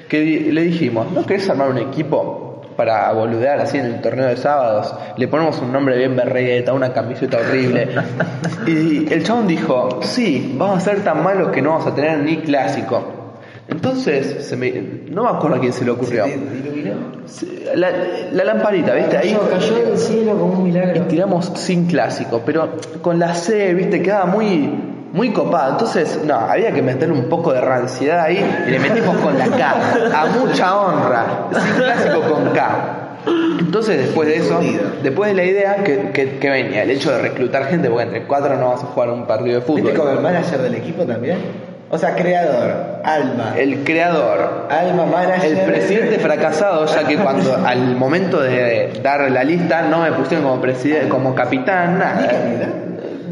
que le dijimos, ¿no querés armar un equipo para boludear así en el torneo de sábados? Le ponemos un nombre bien berregueta, una camiseta horrible. Y el chabón dijo, sí, vamos a ser tan malos que no vamos a tener ni clásico. Entonces, se me, no me acuerdo a quién se le ocurrió. La, la lamparita, ¿viste? Ahí Cayó, cayó del cielo como un y milagro. tiramos sin clásico, pero con la C, viste, quedaba muy, muy copado. Entonces, no, había que meterle un poco de ranciedad ahí y le metimos con la K, a mucha honra, sin clásico con K. Entonces, después de eso, después de la idea que, que, que venía, el hecho de reclutar gente, porque entre cuatro no vas a jugar un partido de ¿Viste como fútbol. el manager del equipo también? O sea, creador, alma. El creador, Alma, manager. el presidente fracasado, ya que cuando al momento de dar la lista no me pusieron como presidente, como capitán, nada.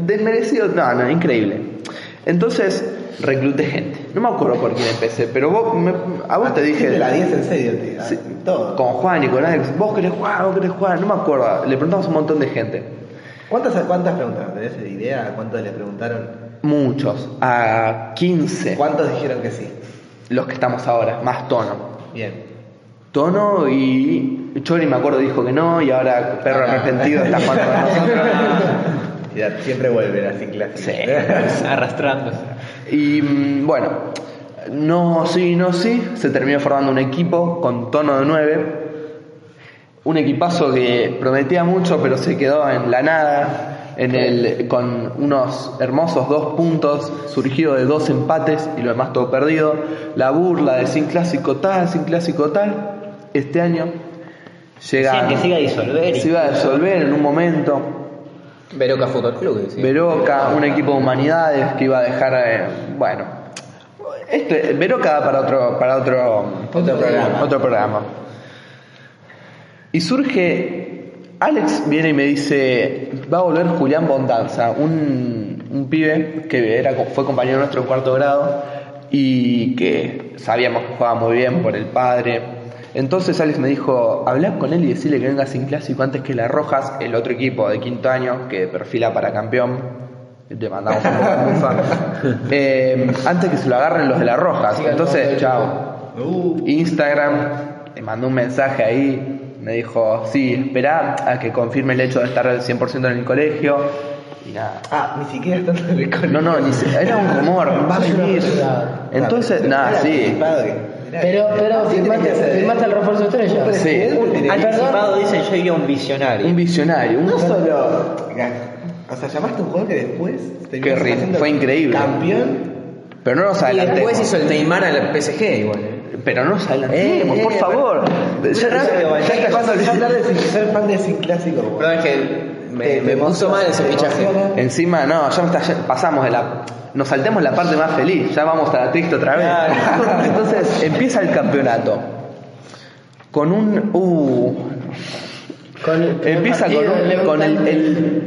Desmerecido, no, no, increíble. Entonces recluté gente. No me acuerdo por quién empecé, pero vos, me- a vos te dije. De la 10 en serio, tío. Sí, Todo. Con Juan y con Alex, vos querés jugar, vos querés jugar, no me acuerdo. Le preguntamos a un montón de gente. ¿Cuántas, cuántas preguntaron? ¿Tenés idea cuántos le preguntaron? Muchos, a 15, ¿Cuántos dijeron que sí? los que estamos ahora, más tono. Bien. Tono y Chori me acuerdo dijo que no y ahora Perro. Arrepentido está jugando con nosotros. Ya, siempre vuelven así clásico. Sí. arrastrándose. Y mm, bueno, no, sí, no, sí, se terminó formando un equipo con tono de 9. Un equipazo que prometía mucho pero se quedó en la nada. En el, con unos hermosos dos puntos surgido de dos empates y lo demás todo perdido. La burla de sin clásico tal, sin clásico tal. Este año llega. Sí, que siga a disolver Se iba a disolver en un momento. Veroca Fútbol Club. sí. Veroca, un equipo de humanidades que iba a dejar, eh, bueno, este, Veroca da para otro, para otro, Otro programa. otro programa. Y surge, Alex viene y me dice, va a volver Julián Bondanza, un, un pibe que era, fue compañero nuestro en cuarto grado y que sabíamos que jugaba muy bien por el padre. Entonces Alex me dijo, habla con él y decirle que venga sin clásico antes que la Rojas, el otro equipo de quinto año que perfila para campeón. Le mandamos un poco de. Eh, antes que se lo agarren los de la Rojas. Entonces, chao. Instagram, le mandó un mensaje ahí, me dijo, sí, espera a que confirme el hecho de estar al 100% en el colegio. Y nada. ah, ni siquiera están en el colegio. No, no, ni se- era un rumor, va a venir. Entonces, nada, sí. Que- Pero, pero ¿qué tenés que firmaste, firmaste el refuerzo estrella. Sí, Anticipado dicen yo iría un visionario. un visionario, un No solo. O sea, llamaste a un jugador que después. siendo fue increíble. Campeón. pero no nos Y adelantemos. después hizo el Neymar al PSG igual. ¿Eh? Pero no nos adelantemos, Eh, por eh, favor. Ya, Ya- rápido, ya- de hablar de sin- ser fan de sin clásico. Perdón, es que me, Te- me te puso mal ese fichaje. Encima, no, ya, me está- ya pasamos de la. Nos saltemos la parte más feliz, ya vamos a la triste otra vez. Entonces empieza el campeonato. Con un. Uh, Con el primer empieza con, un- con el, el-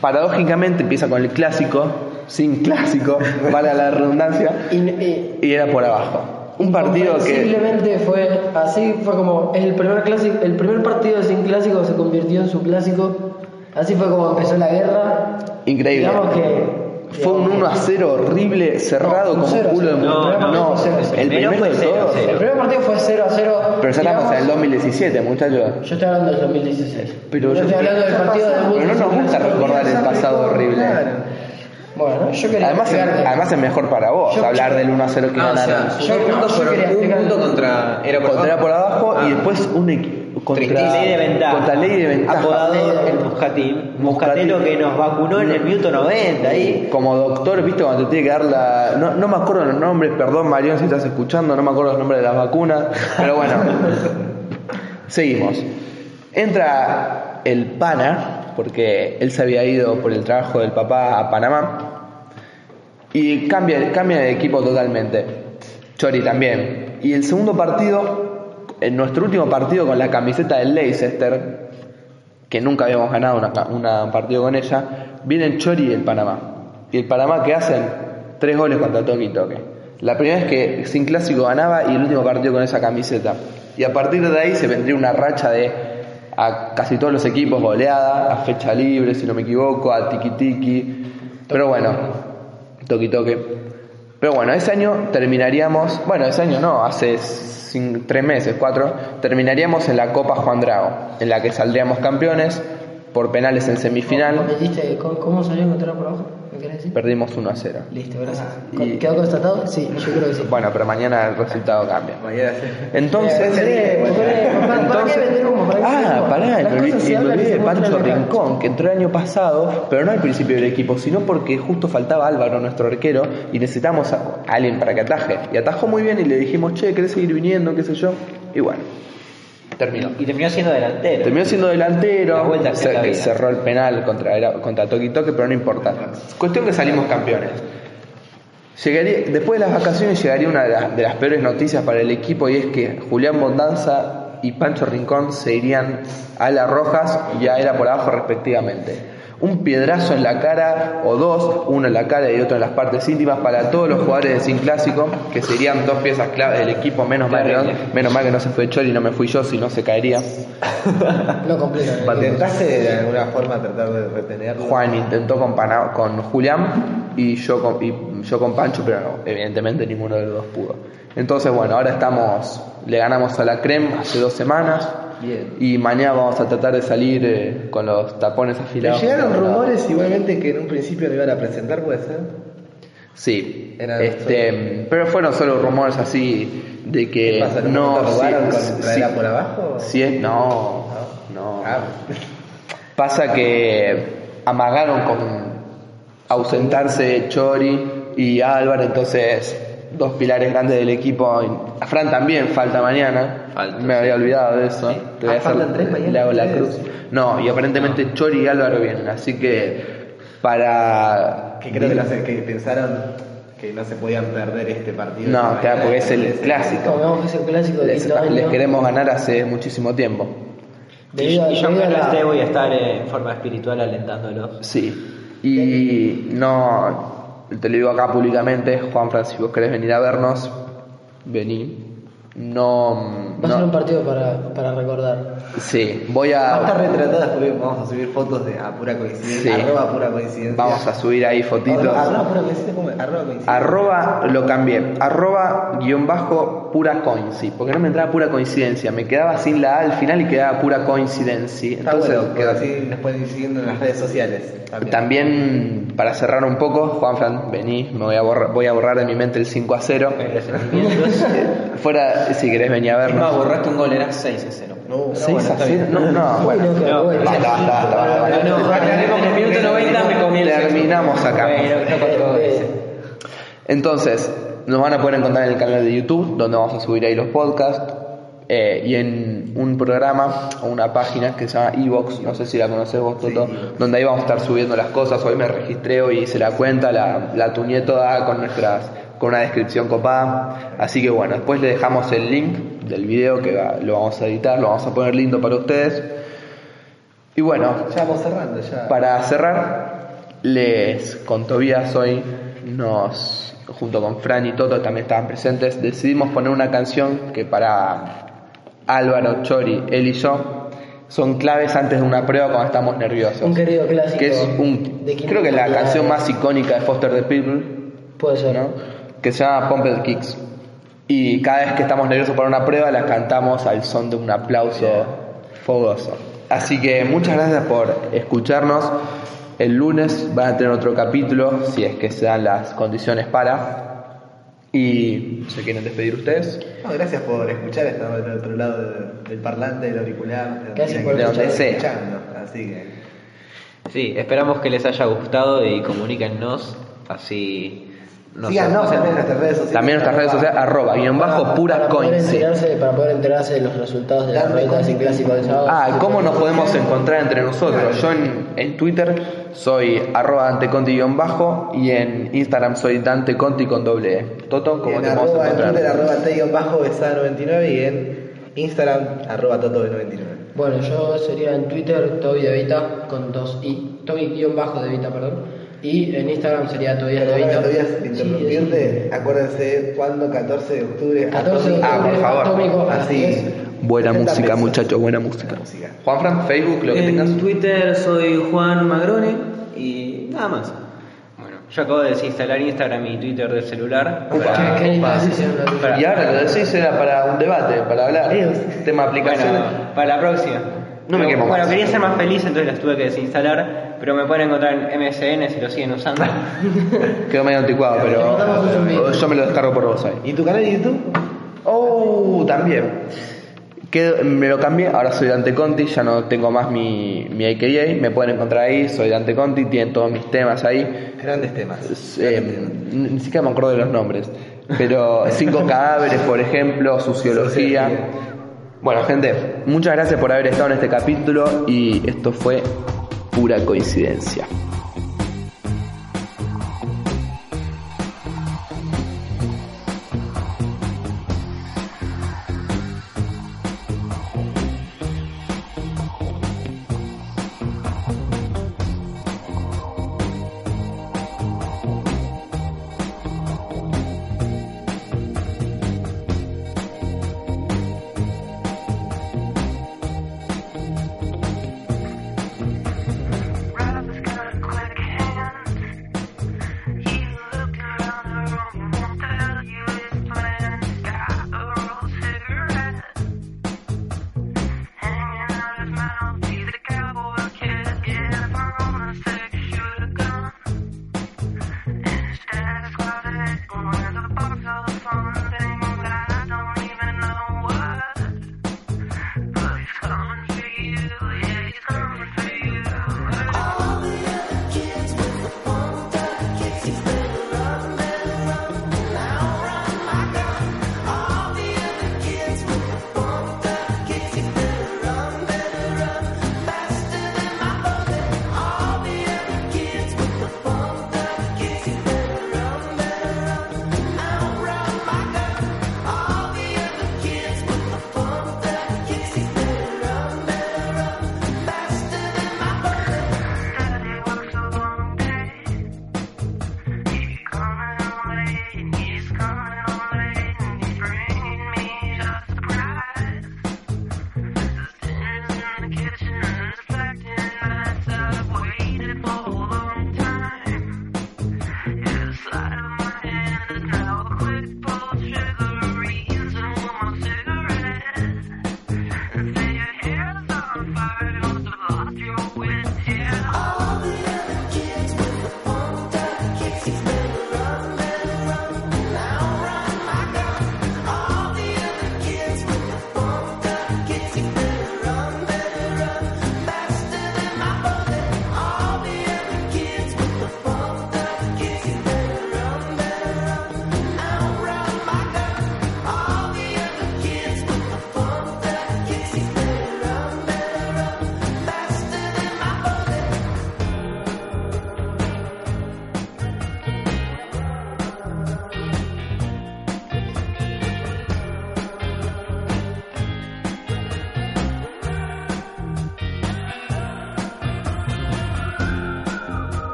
Paradójicamente empieza con el clásico, sin clásico, para la redundancia, Y, y- y era por abajo. Un partido que. Simplemente fue así, fue como el primer clásico, el primer partido sin clásico se convirtió en su clásico. Así fue como empezó la guerra. Increíble. Digamos que Fue un 1 a 0 horrible, cerrado No, como cero culo de cero. no, El primer no, fue el de todos. el primer partido fue 0 a 0. Pero ya estamos en el digamos, 2017, muchachos. Yo estoy hablando del 2016. Pero yo yo- estoy hablando del partido de Pero no nos gusta recordar el pasado horrible. Bueno, yo quería Además, es, además es mejor para vos Yo- hablar del 1 a 0 que Ah, o ganaron. sea, Yo- quería un punto contra. Era por contra abajo. por abajo y Ah. después un equi- contra Ley de ventaja. contra ley de ventaja. Apodado el Muscatín. Muscatelo que nos vacunó en el minuto 90 ahí. Como doctor, viste, cuando te tiene que dar la. No, no me acuerdo los nombres, perdón Marión si estás escuchando, no me acuerdo los nombres de las vacunas, pero bueno. Seguimos. Entra el pana, porque él se había ido por el trabajo del papá a Panamá, y cambia, cambia de equipo totalmente. Chori también. Y el segundo partido, en nuestro último partido con la camiseta del Leicester, que nunca habíamos ganado un partido con ella, vienen Chori y el Panamá. Y el Panamá que hacen tres goles contra Toki Toque. La primera vez que sin clásico ganaba y el último partido con esa camiseta. Y a partir de ahí se vendría una racha de a casi todos los equipos goleada, a fecha libre, si no me equivoco, a tiki tiki. Pero bueno, toki toque. Pero bueno, ese año terminaríamos, bueno, ese año no, hace cin- tres meses, cuatro, terminaríamos en la Copa Juan Drago, en la que saldríamos campeones por penales en semifinal. ¿Metiste cómo, cómo salió a encontrar por abajo? ¿Me querés decir? Perdimos 1 a 0. Listo, gracias. Y- ¿Quedó constatado? Sí, yo creo que sí. Bueno, pero mañana el resultado cambia. Mañana sí. Entonces, Eh, ¿para qué- para- para qué vender humo? ¿Para qué vender ah, pará, me olvidé, de Pancho. Rincón, que entró el año pasado, pero no al principio del equipo, sino porque justo faltaba Álvaro, nuestro arquero, y necesitamos a alguien para que ataje. Y atajó muy bien y le dijimos, che, ¿querés seguir viniendo? ¿Qué sé yo? Y bueno, terminó. Y terminó siendo delantero. Terminó siendo delantero, se- cerró el penal contra, era- contra Toki Toque, pero no importa. Cuestión que salimos campeones. Llegaría, después de las vacaciones llegaría una de las, de las peores noticias para el equipo y es que Julián Bondanza y Pancho Rincón se irían a las rojas y a era por abajo respectivamente. Un piedrazo en la cara o dos, uno en la cara y otro en las partes íntimas para todos los jugadores de Sin Clásico, que serían dos piezas clave del equipo, menos mal, que no, menos mal que no se fue Chori y no me fui yo, si no se caería. No completa. ¿Intentaste de alguna forma tratar de retenerlo? Juan intentó con, Pana- con Julián y yo con, y yo con Pancho, pero no, evidentemente ninguno de los dos pudo. Entonces, bueno, ahora estamos, le ganamos a la Crem hace dos semanas Bien. y mañana vamos a tratar de salir eh, con los tapones afilados. llegaron rumores igualmente que en un principio lo iban a presentar, ¿puede ser? Sí, Eran este, pero fueron solo rumores así de que ¿Qué pasa? ¿No robaron si- con si- traerla por abajo? si es no, no. Ah. Pasa que amagaron con ausentarse Chori y Álvaro, entonces dos pilares grandes del equipo. A Fran también falta mañana. Falta, Me había olvidado de eso. Te voy a Ah, faltan tres mañana, le hago la tres. cruz. No, y aparentemente Chori y Álvaro vienen, así que para Que creo que, pensaron que no se podían perder este partido. No, claro, porque es el clásico. Como vemos que es el clásico del Les, les queremos ganar hace muchísimo tiempo. Debido a- y yo a no la- voy a estar en forma espiritual alentándolos. Sí. Y no, te lo digo acá públicamente, Juan Francisco, vos querés venir a vernos, vení. No, Va a ser un partido para, para recordar. Sí, voy Va a estar retratada porque vamos a subir fotos de a pura coincidencia. Sí. Arroba pura coincidencia. Vamos a subir ahí fotitos. Arroba, arroba pura coincidencia. Arroba coincidencia. Arroba, lo cambié, arroba guion bajo pura coinci, porque no me entraba pura coincidencia, me quedaba sin la A al final y quedaba pura coincidencia. Entonces bueno, quedó así ir siguiendo en las redes sociales. También. También, para cerrar un poco, Juanfran, vení, me voy a borrar, voy a borrar de mi mente el 5 a 0. Fuera, si querés venir a No, vernos. borraste un gol, era 6 a 0. No, 6 a 0, no, no, bueno. no, No. Basta, basta, basta, basta, basta. No, no, aclaremos que en minuto 90 me comí el Terminamos acá. No ese. Entonces, Nos van a poder encontrar en el canal de YouTube, donde vamos a subir ahí los podcasts. eh, y en un programa o una página que se llama Evox, no sé si la conoces vos, Toto, donde ahí vamos a estar subiendo las cosas. Hoy me registré y hice la cuenta, la, la tuneé toda con nuestras con una descripción copada. Así que bueno, después le dejamos el link del video que va- lo vamos a editar, lo vamos a poner lindo para ustedes. Y bueno, Ya vamos cerrando, ya. para cerrar, les con Tobías hoy nos, junto con Fran y Toto también estaban presentes, decidimos poner una canción que para Álvaro, Chori, él y yo son claves antes de una prueba cuando estamos nerviosos. Un querido clásico. Que es un, creo que es la canción más icónica de Foster the People, Puede ser, ¿no? que se llama Pumped Kicks. Y cada vez que estamos nerviosos para una prueba la cantamos al son de un aplauso fogoso. Así que muchas gracias por escucharnos. El lunes van a tener otro capítulo, si es que se dan las condiciones para. Y se quieren despedir ustedes. No, gracias por escuchar, estamos del otro lado del, del parlante, del auricular, de Gracias donde por escuchar. escuchando. Así que, Sí, esperamos que les haya gustado y comuníquennos así. síganos también en nuestras redes sociales. También nuestras redes sociales, arroba, guion bajo, pura para poder, coin. sí. enterarse, para poder enterarse de los resultados de las ruedas y clásicos de sábado. Ah, ¿cómo nos podemos encontrar entre nosotros? Yo en, en Twitter soy arroba danteconti-bajo y en Instagram soy danteconti con doble E. Toto, Y ¿cómo en te arroba, en Twitter, arroba t-bajo besa99 y en Instagram, arroba toto99. Bueno, yo sería en Twitter Toby de Vita con dos i, Toby guion bajo de Vita, perdón. Y en Instagram sería Tobias de Perdóname, Vita. Tobias, Sí, acuérdense cuándo 14 de octubre. 14 de Ah, por octubre, favor. atómico, a Así. 10. Buena 70 música, muchachos, buena música. Juanfran, Facebook, lo que tengas. En Twitter soy Juan Magrone y nada más. Bueno, yo acabo de desinstalar Instagram y Twitter del celular. Upa. para- Qué para- Y ahora lo decís era para un debate, para hablar. Tema aplicaciones. Bueno, para la próxima. No me quemo Bueno, más. quería ser más feliz, entonces las tuve que desinstalar. Pero me pueden encontrar en MSN si lo siguen usando. Quedó medio anticuado, pero yo me lo descargo por vos ahí. ¿Y tu canal de YouTube? Oh, también. Quedo- me lo cambié, ahora soy Dante Conti, ya no tengo más mi, mi AKA, me pueden encontrar ahí, soy Dante Conti, tienen todos mis temas ahí. Grandes temas. Eh, ni siquiera me acuerdo de los nombres, pero cinco cadáveres, por ejemplo, sociología. Bueno, gente, muchas gracias por haber estado en este capítulo y esto fue pura coincidencia.